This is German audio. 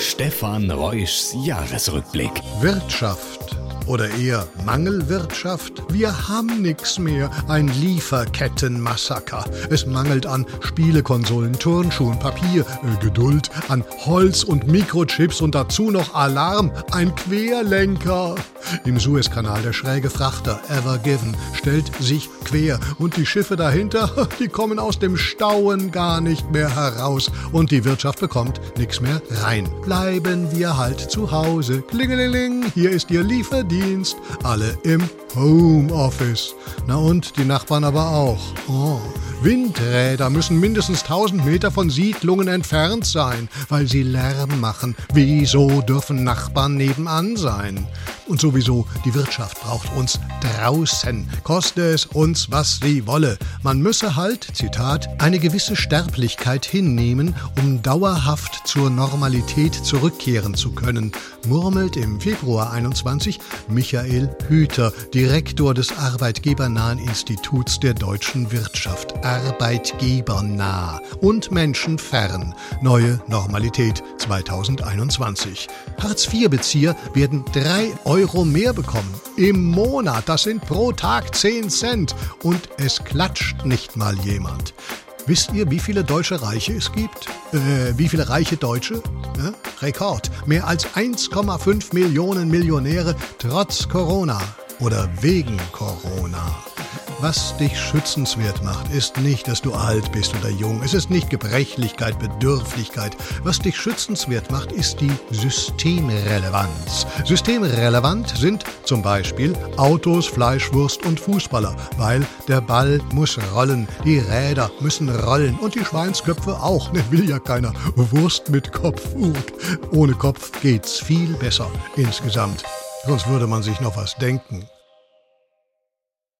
Stefan Reuschs Jahresrückblick. Wirtschaft oder eher Mangelwirtschaft? Wir haben nix mehr. Ein Lieferkettenmassaker. Es mangelt an Spielekonsolen, Turnschuhen, Papier, äh, Geduld, an Holz und Mikrochips und dazu noch Alarm. Ein Querlenker. Im Suezkanal der schräge Frachter Ever Given stellt sich quer und die Schiffe dahinter, die kommen aus dem Stauen gar nicht mehr heraus und die Wirtschaft bekommt nichts mehr rein. Bleiben wir halt zu Hause. Klingeling, hier ist Ihr Lieferdienst. Alle im Homeoffice. Na und die Nachbarn aber auch. Oh. Windräder müssen mindestens 1000 Meter von Siedlungen entfernt sein, weil sie Lärm machen. Wieso dürfen Nachbarn nebenan sein? Und sowieso, die Wirtschaft braucht uns draußen, koste es uns, was sie wolle. Man müsse halt, Zitat, eine gewisse Sterblichkeit hinnehmen, um dauerhaft zur Normalität zurückkehren zu können, murmelt im Februar 21 Michael Hüter, Direktor des Arbeitgebernahen Instituts der deutschen Wirtschaft. Arbeitgebernah und menschenfern. Neue Normalität 2021. Hartz-IV-Bezieher werden drei Euro mehr bekommen. Im Monat, das sind pro Tag 10 Cent. Und es klatscht nicht mal jemand. Wisst ihr, wie viele deutsche Reiche es gibt? Äh, wie viele reiche Deutsche? Ja? Rekord. Mehr als 1,5 Millionen Millionäre trotz Corona oder wegen Corona. Was dich schützenswert macht, ist nicht, dass du alt bist oder jung. Es ist nicht Gebrechlichkeit, Bedürftigkeit. Was dich schützenswert macht, ist die Systemrelevanz. Systemrelevant sind zum Beispiel Autos, Fleischwurst und Fußballer, weil der Ball muss rollen, die Räder müssen rollen und die Schweinsköpfe auch. Ne, will ja keiner. Wurst mit Kopf. Ohne Kopf geht's viel besser insgesamt. Sonst würde man sich noch was denken.